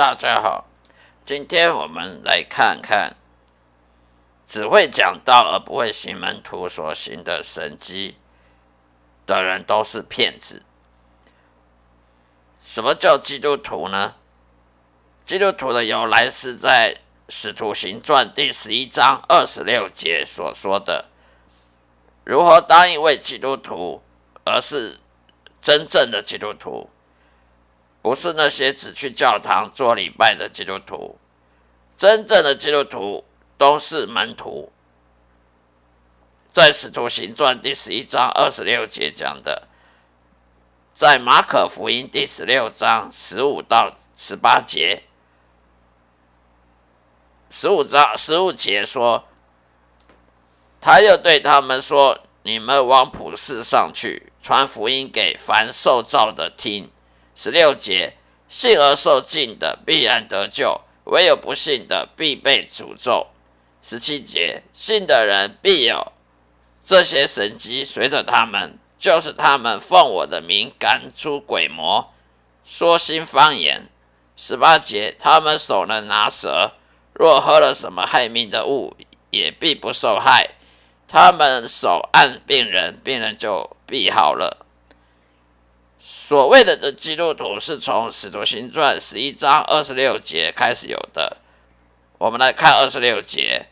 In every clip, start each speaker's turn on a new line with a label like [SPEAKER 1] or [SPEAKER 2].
[SPEAKER 1] 大家好，今天我们来看看只会讲道而不会行门徒所行的神迹的人都是骗子。什么叫基督徒呢？基督徒的由来是在《使徒行传》第十一章二十六节所说的。如何当一位基督徒，而是真正的基督徒，不是那些只去教堂做礼拜的基督徒。真正的基督徒都是门徒。在《使徒行传》第十一章二十六节讲的，在《马可福音》第十六章十五到十八节，十五章十五节说。他又对他们说：“你们往普世上去，传福音给凡受造的听。”十六节，信而受浸的必然得救，唯有不信的必被诅咒。十七节，信的人必有这些神迹随着他们，就是他们奉我的名赶出鬼魔，说新方言。十八节，他们手能拿蛇，若喝了什么害命的物，也必不受害。他们手按病人，病人就必好了。所谓的这基督徒是从《使徒行传》十一章二十六节开始有的。我们来看二十六节，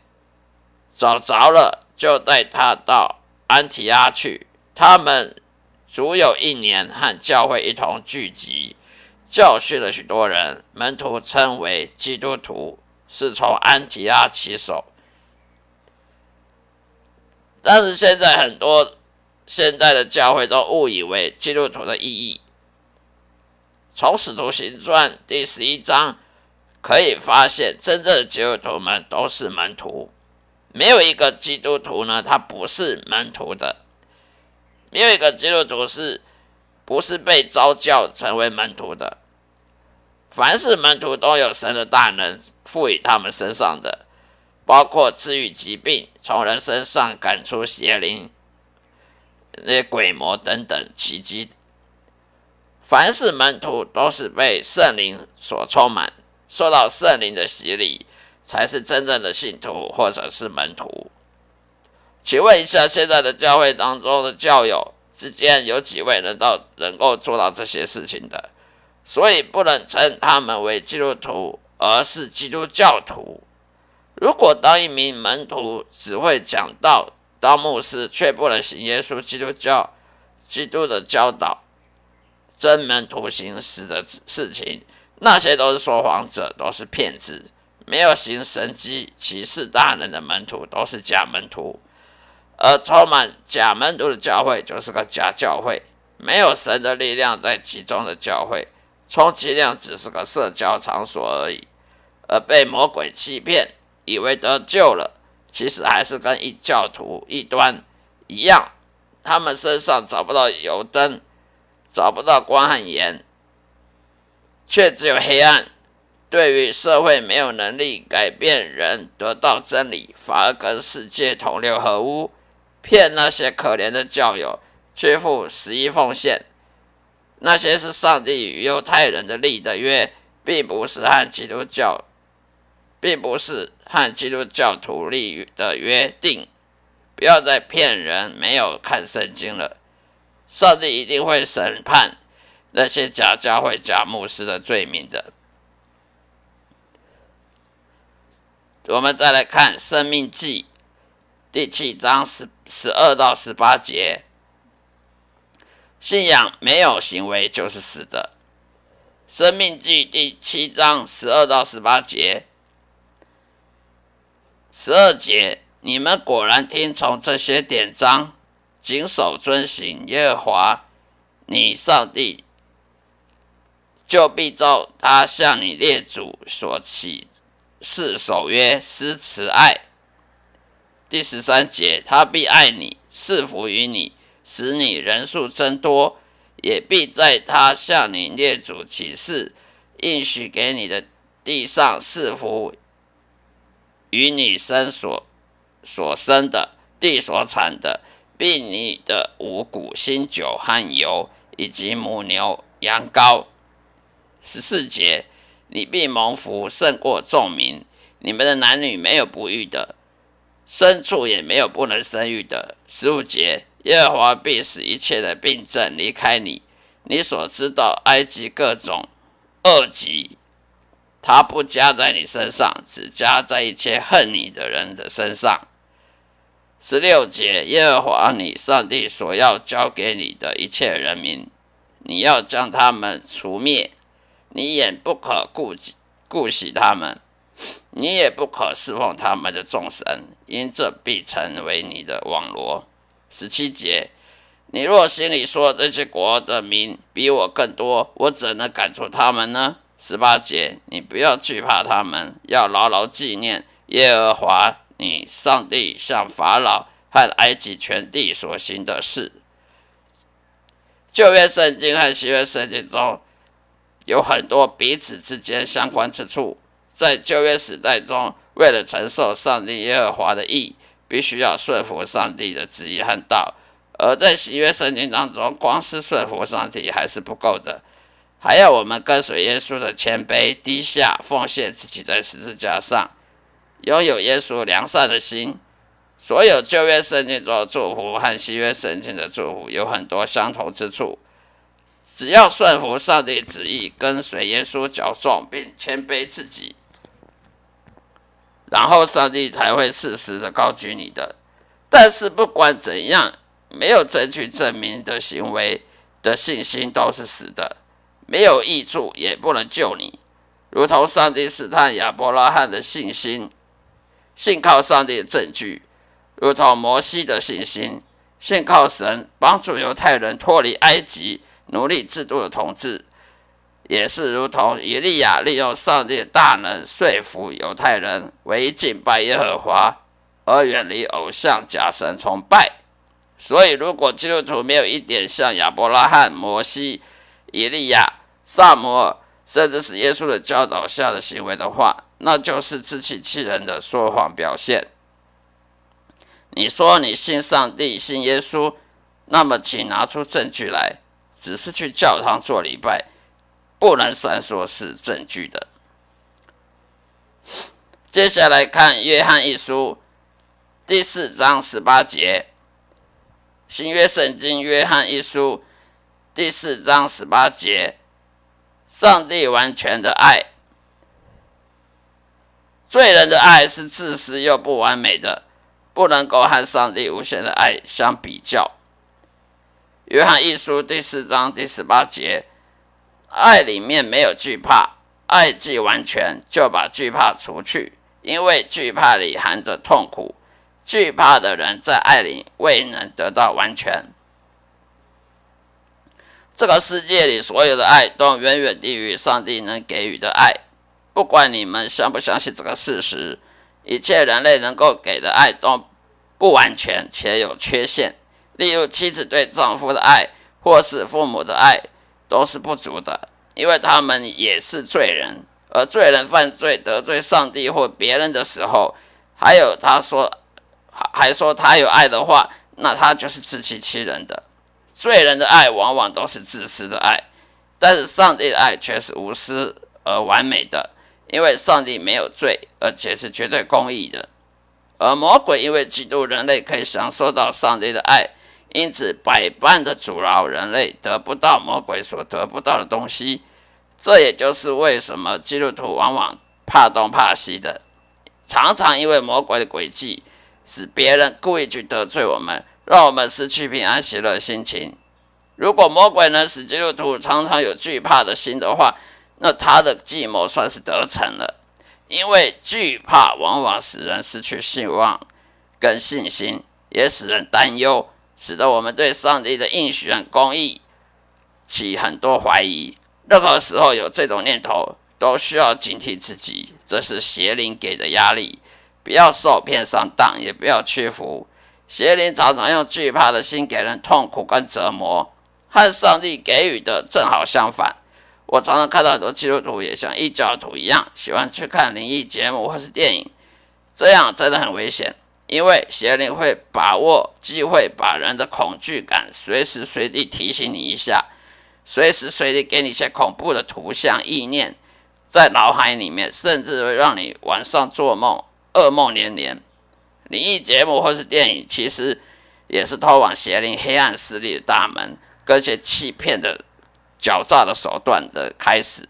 [SPEAKER 1] 找着了，就带他到安提阿去。他们足有一年，和教会一同聚集，教训了许多人。门徒称为基督徒，是从安提阿起手。但是现在很多现在的教会都误以为基督徒的意义。从《使徒行传》第十一章可以发现，真正的基督徒们都是门徒，没有一个基督徒呢，他不是门徒的，没有一个基督徒是不是被召叫成为门徒的。凡是门徒都有神的大能赋予他们身上的。包括治愈疾病、从人身上赶出邪灵、那些鬼魔等等奇迹。凡是门徒都是被圣灵所充满，受到圣灵的洗礼，才是真正的信徒或者是门徒。请问一下，现在的教会当中的教友之间有几位能到能够做到这些事情的？所以不能称他们为基督徒，而是基督教徒。如果当一名门徒只会讲道，当牧师却不能行耶稣基督教基督的教导，真门徒行事的事情，那些都是说谎者，都是骗子。没有行神迹骑士大人的门徒都是假门徒，而充满假门徒的教会就是个假教会。没有神的力量在其中的教会，充其量只是个社交场所而已，而被魔鬼欺骗。以为得救了，其实还是跟异教徒异端一样，他们身上找不到油灯，找不到光和盐，却只有黑暗。对于社会没有能力改变人得到真理，反而跟世界同流合污，骗那些可怜的教友去付十一奉献。那些是上帝与犹太人的立的约，并不是和基督教。并不是和基督教徒立的约定，不要再骗人，没有看圣经了。上帝一定会审判那些假教会、假牧师的罪名的。我们再来看《生命记》第七章十十二到十八节：信仰没有行为就是死的。《生命记》第七章十二到十八节。十二节，你们果然听从这些典章，谨守遵行耶和华你上帝，就必照他向你列祖所起誓守约施慈爱。第十三节，他必爱你，赐福于你，使你人数增多，也必在他向你列祖起誓应许给你的地上赐福。与你生所所生的地所产的，并你的五谷、新酒和油，以及母牛、羊羔。十四节，你必蒙福胜过众民。你们的男女没有不育的，牲畜也没有不能生育的。十五节，耶和华必使一切的病症离开你，你所知道埃及各种恶疾，他不加在你身上，只加在一切恨你的人的身上。十六节，耶和华你上帝所要交给你的一切人民，你要将他们除灭，你也不可顾及顾惜他们。你也不可侍奉他们的众神，因这必成为你的网罗。十七节，你若心里说这些国的民比我更多，我怎能赶出他们呢？十八节，你不要惧怕他们，要牢牢纪念耶和华你上帝向法老和埃及全地所行的事。旧约圣经和新约圣经中有很多彼此之间相关之处。在旧约时代中，为了承受上帝耶和华的义，必须要顺服上帝的旨意和道；而在新约圣经当中，光是顺服上帝还是不够的，还要我们跟随耶稣的谦卑、低下、奉献自己在十字架上，拥有耶稣良善的心。所有旧约圣经中的祝福和新约圣经的祝福有很多相同之处。只要顺服上帝旨意，跟随耶稣脚踪，并谦卑自己。然后上帝才会适时的高举你的。但是不管怎样，没有证据证明的行为的信心都是死的，没有益处，也不能救你。如同上帝试探亚伯拉罕的信心，信靠上帝的证据；如同摩西的信心，信靠神帮助犹太人脱离埃及奴隶制度的统治。也是如同以利亚利用上帝的大能说服犹太人为敬拜耶和华，而远离偶像假神崇拜。所以，如果基督徒没有一点像亚伯拉罕、摩西、以利亚、撒摩尔，甚至是耶稣的教导下的行为的话，那就是自欺欺人的说谎表现。你说你信上帝、信耶稣，那么请拿出证据来，只是去教堂做礼拜。不能算说是证据的。接下来看约翰一书第四章十八节，新约圣经约翰一书第四章十八节，上帝完全的爱，罪人的爱是自私又不完美的，不能够和上帝无限的爱相比较。约翰一书第四章第十八节。爱里面没有惧怕，爱既完全，就把惧怕除去，因为惧怕里含着痛苦。惧怕的人在爱里未能得到完全。这个世界里所有的爱都远远低于上帝能给予的爱。不管你们相不相信这个事实，一切人类能够给的爱都不完全且有缺陷。例如，妻子对丈夫的爱，或是父母的爱。都是不足的，因为他们也是罪人，而罪人犯罪得罪上帝或别人的时候，还有他说，还说他有爱的话，那他就是自欺欺人的。罪人的爱往往都是自私的爱，但是上帝的爱却是无私而完美的，因为上帝没有罪，而且是绝对公义的。而魔鬼因为嫉妒人类可以享受到上帝的爱。因此，百般的阻挠人类得不到魔鬼所得不到的东西。这也就是为什么基督徒往往怕东怕西的，常常因为魔鬼的诡计，使别人故意去得罪我们，让我们失去平安喜乐的心情。如果魔鬼能使基督徒常常有惧怕的心的话，那他的计谋算是得逞了。因为惧怕往往使人失去希望跟信心，也使人担忧。使得我们对上帝的应许和公义起很多怀疑。任何时候有这种念头，都需要警惕自己，这是邪灵给的压力。不要受骗上当，也不要屈服。邪灵常常用惧怕的心给人痛苦跟折磨，和上帝给予的正好相反。我常常看到很多基督徒也像异教徒一样，喜欢去看灵异节目或是电影，这样真的很危险。因为邪灵会把握机会，把人的恐惧感随时随地提醒你一下，随时随地给你一些恐怖的图像意念，在脑海里面，甚至会让你晚上做梦，噩梦连连。灵异节目或是电影，其实也是通往邪灵、黑暗势力的大门，跟些欺骗的、狡诈的手段的开始。